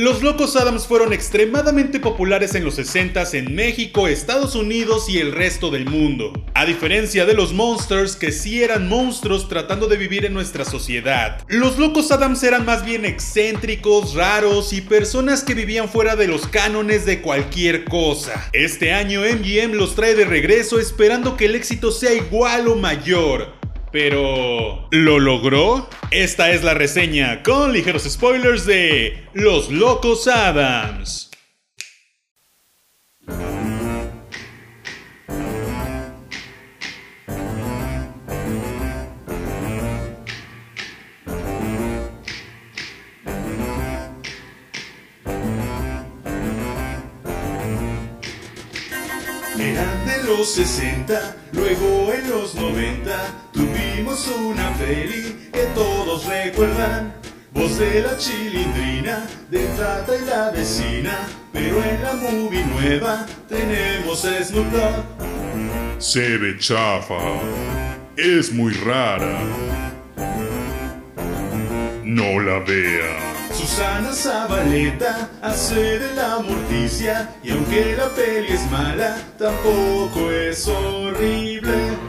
Los Locos Adams fueron extremadamente populares en los 60s en México, Estados Unidos y el resto del mundo. A diferencia de los Monsters, que sí eran monstruos tratando de vivir en nuestra sociedad. Los Locos Adams eran más bien excéntricos, raros y personas que vivían fuera de los cánones de cualquier cosa. Este año MGM los trae de regreso esperando que el éxito sea igual o mayor. Pero... ¿Lo logró? Esta es la reseña con ligeros spoilers de Los Locos Adams. Los 60, luego en los 90 tuvimos una peli que todos recuerdan. Voz de la chilindrina, de trata y la vecina, pero en la movie nueva tenemos a Snoop Dogg. Se ve chafa. Es muy rara. No la vea. Susana Zabaleta hace de la morticia y aunque la peli es mala, tampoco es horrible.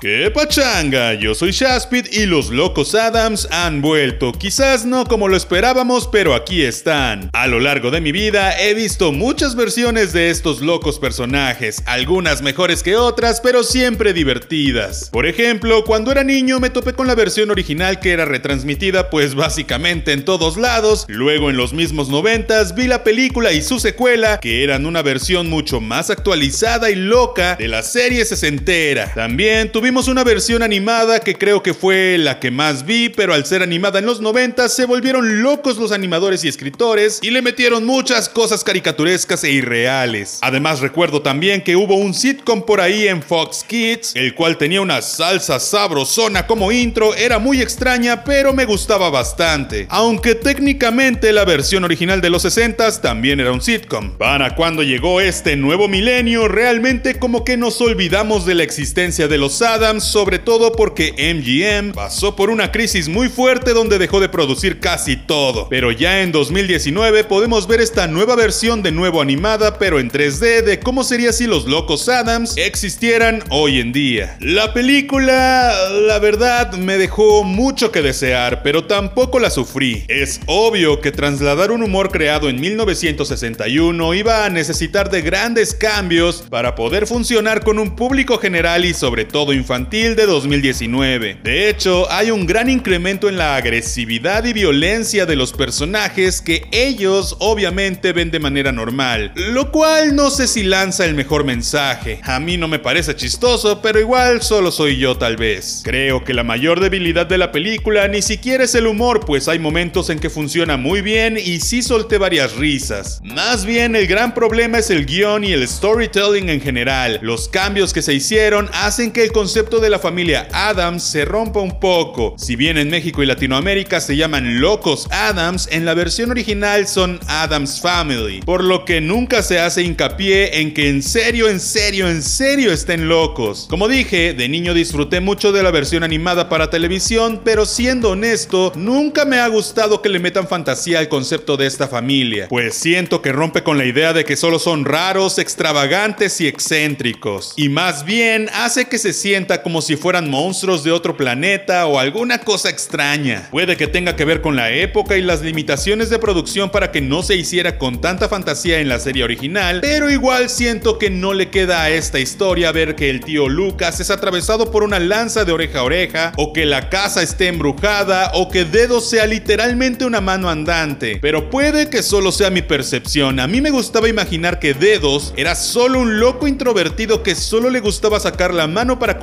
¡Qué pachanga! Yo soy Shaspid y los Locos Adams han vuelto. Quizás no como lo esperábamos, pero aquí están. A lo largo de mi vida he visto muchas versiones de estos locos personajes, algunas mejores que otras, pero siempre divertidas. Por ejemplo, cuando era niño me topé con la versión original que era retransmitida pues básicamente en todos lados. Luego en los mismos noventas vi la película y su secuela, que eran una versión mucho más actualizada y loca de la serie sesentera. También tuvimos una versión animada que creo que fue la que más vi, pero al ser animada en los 90 se volvieron locos los animadores y escritores y le metieron muchas cosas caricaturescas e irreales. Además recuerdo también que hubo un sitcom por ahí en Fox Kids, el cual tenía una salsa sabrosona como intro, era muy extraña, pero me gustaba bastante. Aunque técnicamente la versión original de los 60s también era un sitcom. Para cuando llegó este nuevo milenio, realmente como que nos olvidamos de la existencia de los Sobre todo porque MGM pasó por una crisis muy fuerte donde dejó de producir casi todo. Pero ya en 2019 podemos ver esta nueva versión de nuevo animada, pero en 3D, de cómo sería si los locos Adams existieran hoy en día. La película, la verdad, me dejó mucho que desear, pero tampoco la sufrí. Es obvio que trasladar un humor creado en 1961 iba a necesitar de grandes cambios para poder funcionar con un público general y sobre todo infantil de 2019. De hecho, hay un gran incremento en la agresividad y violencia de los personajes que ellos obviamente ven de manera normal, lo cual no sé si lanza el mejor mensaje. A mí no me parece chistoso, pero igual solo soy yo tal vez. Creo que la mayor debilidad de la película ni siquiera es el humor, pues hay momentos en que funciona muy bien y sí solté varias risas. Más bien el gran problema es el guion y el storytelling en general. Los cambios que se hicieron hacen que el concepto de la familia Adams se rompa un poco. Si bien en México y Latinoamérica se llaman Locos Adams, en la versión original son Adams Family, por lo que nunca se hace hincapié en que en serio, en serio, en serio estén locos. Como dije, de niño disfruté mucho de la versión animada para televisión, pero siendo honesto, nunca me ha gustado que le metan fantasía al concepto de esta familia, pues siento que rompe con la idea de que solo son raros, extravagantes y excéntricos, y más bien hace que se sienta como si fueran monstruos de otro planeta o alguna cosa extraña. Puede que tenga que ver con la época y las limitaciones de producción para que no se hiciera con tanta fantasía en la serie original, pero igual siento que no le queda a esta historia ver que el tío Lucas es atravesado por una lanza de oreja a oreja, o que la casa esté embrujada, o que Dedos sea literalmente una mano andante. Pero puede que solo sea mi percepción. A mí me gustaba imaginar que Dedos era solo un loco introvertido que solo le gustaba sacar la mano para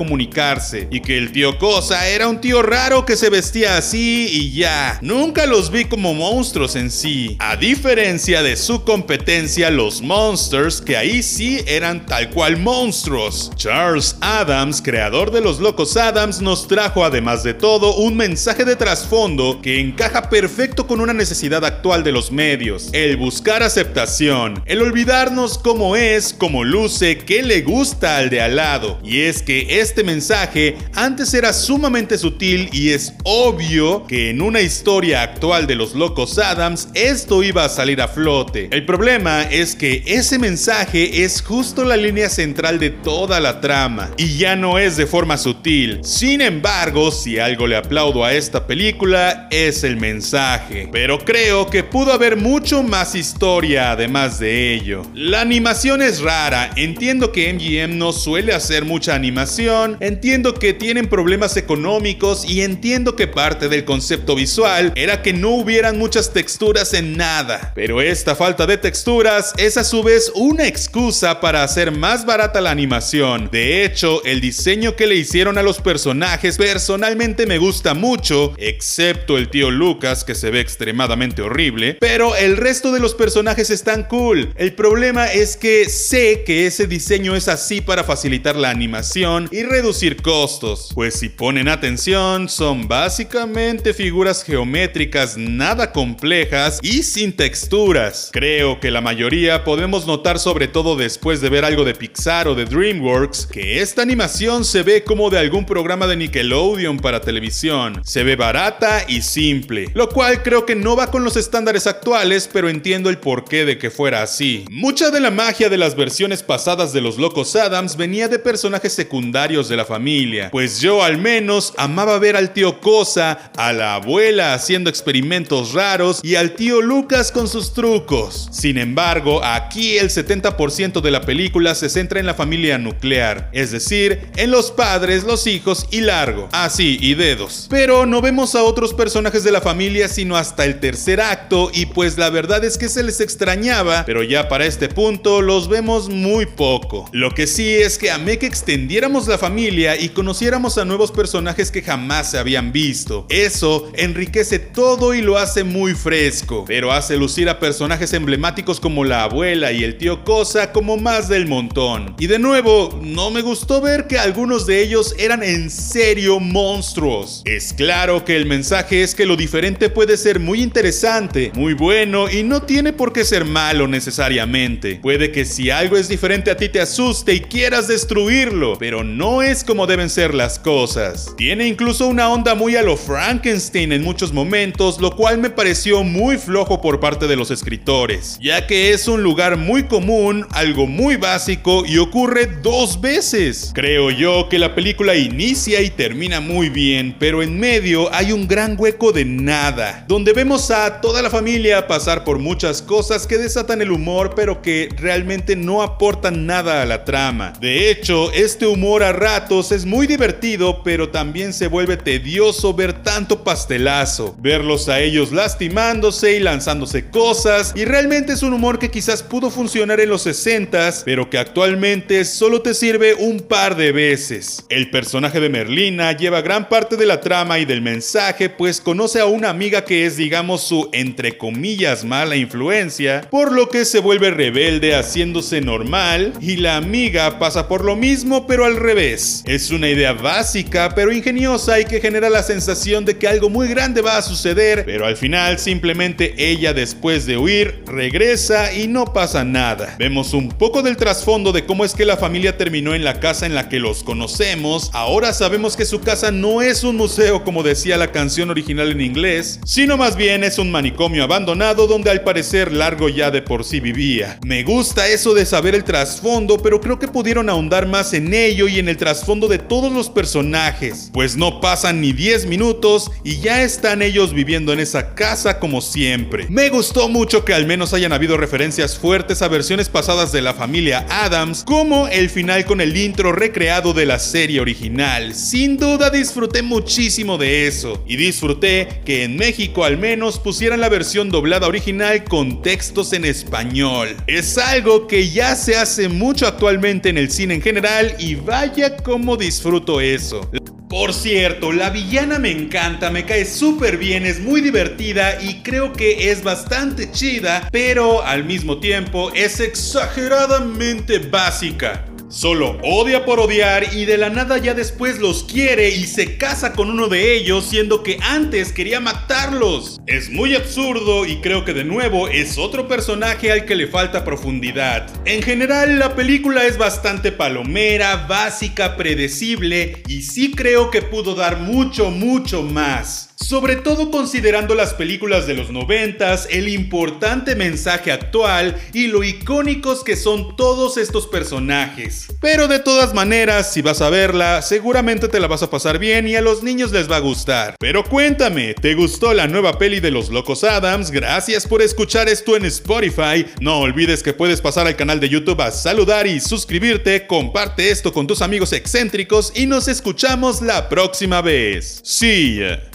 y que el tío Cosa era un tío raro que se vestía así y ya. Nunca los vi como monstruos en sí, a diferencia de su competencia los Monsters, que ahí sí eran tal cual monstruos. Charles Adams, creador de los Locos Adams, nos trajo además de todo un mensaje de trasfondo que encaja perfecto con una necesidad actual de los medios, el buscar aceptación, el olvidarnos cómo es, cómo luce, qué le gusta al de al lado. Y es que este este mensaje antes era sumamente sutil y es obvio que en una historia actual de los locos Adams esto iba a salir a flote. El problema es que ese mensaje es justo la línea central de toda la trama y ya no es de forma sutil. Sin embargo, si algo le aplaudo a esta película es el mensaje. Pero creo que pudo haber mucho más historia además de ello. La animación es rara, entiendo que MGM no suele hacer mucha animación, entiendo que tienen problemas económicos y entiendo que parte del concepto visual era que no hubieran muchas texturas en nada. Pero esta falta de texturas es a su vez una excusa para hacer más barata la animación. De hecho, el diseño que le hicieron a los personajes personalmente me gusta mucho, excepto el tío Lucas que se ve extremadamente horrible, pero el resto de los personajes están cool. El problema es que sé que ese diseño es así para facilitar la animación y reducir costos, pues si ponen atención son básicamente figuras geométricas nada complejas y sin texturas. Creo que la mayoría podemos notar sobre todo después de ver algo de Pixar o de DreamWorks que esta animación se ve como de algún programa de Nickelodeon para televisión. Se ve barata y simple, lo cual creo que no va con los estándares actuales, pero entiendo el porqué de que fuera así. Mucha de la magia de las versiones pasadas de los Locos Adams venía de personajes secundarios de la familia, pues yo al menos amaba ver al tío Cosa, a la abuela haciendo experimentos raros y al tío Lucas con sus trucos. Sin embargo, aquí el 70% de la película se centra en la familia nuclear, es decir, en los padres, los hijos y largo. Así, y dedos. Pero no vemos a otros personajes de la familia sino hasta el tercer acto y pues la verdad es que se les extrañaba, pero ya para este punto los vemos muy poco. Lo que sí es que amé que extendiéramos la familia y conociéramos a nuevos personajes que jamás se habían visto. Eso enriquece todo y lo hace muy fresco, pero hace lucir a personajes emblemáticos como la abuela y el tío Cosa como más del montón. Y de nuevo, no me gustó ver que algunos de ellos eran en serio monstruos. Es claro que el mensaje es que lo diferente puede ser muy interesante, muy bueno y no tiene por qué ser malo necesariamente. Puede que si algo es diferente a ti te asuste y quieras destruirlo, pero no es como deben ser las cosas. Tiene incluso una onda muy a lo Frankenstein en muchos momentos, lo cual me pareció muy flojo por parte de los escritores, ya que es un lugar muy común, algo muy básico y ocurre dos veces. Creo yo que la película inicia y termina muy bien, pero en medio hay un gran hueco de nada, donde vemos a toda la familia pasar por muchas cosas que desatan el humor, pero que realmente no aportan nada a la trama. De hecho, este humor a es muy divertido, pero también se vuelve tedioso ver tanto pastelazo, verlos a ellos lastimándose y lanzándose cosas, y realmente es un humor que quizás pudo funcionar en los 60s, pero que actualmente solo te sirve un par de veces. El personaje de Merlina lleva gran parte de la trama y del mensaje, pues conoce a una amiga que es, digamos, su entre comillas mala influencia, por lo que se vuelve rebelde haciéndose normal, y la amiga pasa por lo mismo pero al revés. Es una idea básica pero ingeniosa y que genera la sensación de que algo muy grande va a suceder, pero al final simplemente ella después de huir regresa y no pasa nada. Vemos un poco del trasfondo de cómo es que la familia terminó en la casa en la que los conocemos, ahora sabemos que su casa no es un museo como decía la canción original en inglés, sino más bien es un manicomio abandonado donde al parecer Largo ya de por sí vivía. Me gusta eso de saber el trasfondo, pero creo que pudieron ahondar más en ello y en el trasfondo de todos los personajes, pues no pasan ni 10 minutos y ya están ellos viviendo en esa casa como siempre. Me gustó mucho que al menos hayan habido referencias fuertes a versiones pasadas de la familia Adams, como el final con el intro recreado de la serie original. Sin duda disfruté muchísimo de eso y disfruté que en México al menos pusieran la versión doblada original con textos en español. Es algo que ya se hace mucho actualmente en el cine en general y vaya como disfruto eso. Por cierto, la villana me encanta, me cae súper bien, es muy divertida y creo que es bastante chida, pero al mismo tiempo es exageradamente básica. Solo odia por odiar y de la nada ya después los quiere y se casa con uno de ellos siendo que antes quería matarlos. Es muy absurdo y creo que de nuevo es otro personaje al que le falta profundidad. En general la película es bastante palomera, básica, predecible y sí creo que pudo dar mucho, mucho más. Sobre todo considerando las películas de los noventas, el importante mensaje actual y lo icónicos que son todos estos personajes. Pero de todas maneras, si vas a verla, seguramente te la vas a pasar bien y a los niños les va a gustar. Pero cuéntame, ¿te gustó la nueva peli de los Locos Adams? Gracias por escuchar esto en Spotify. No olvides que puedes pasar al canal de YouTube a saludar y suscribirte, comparte esto con tus amigos excéntricos y nos escuchamos la próxima vez. Ya.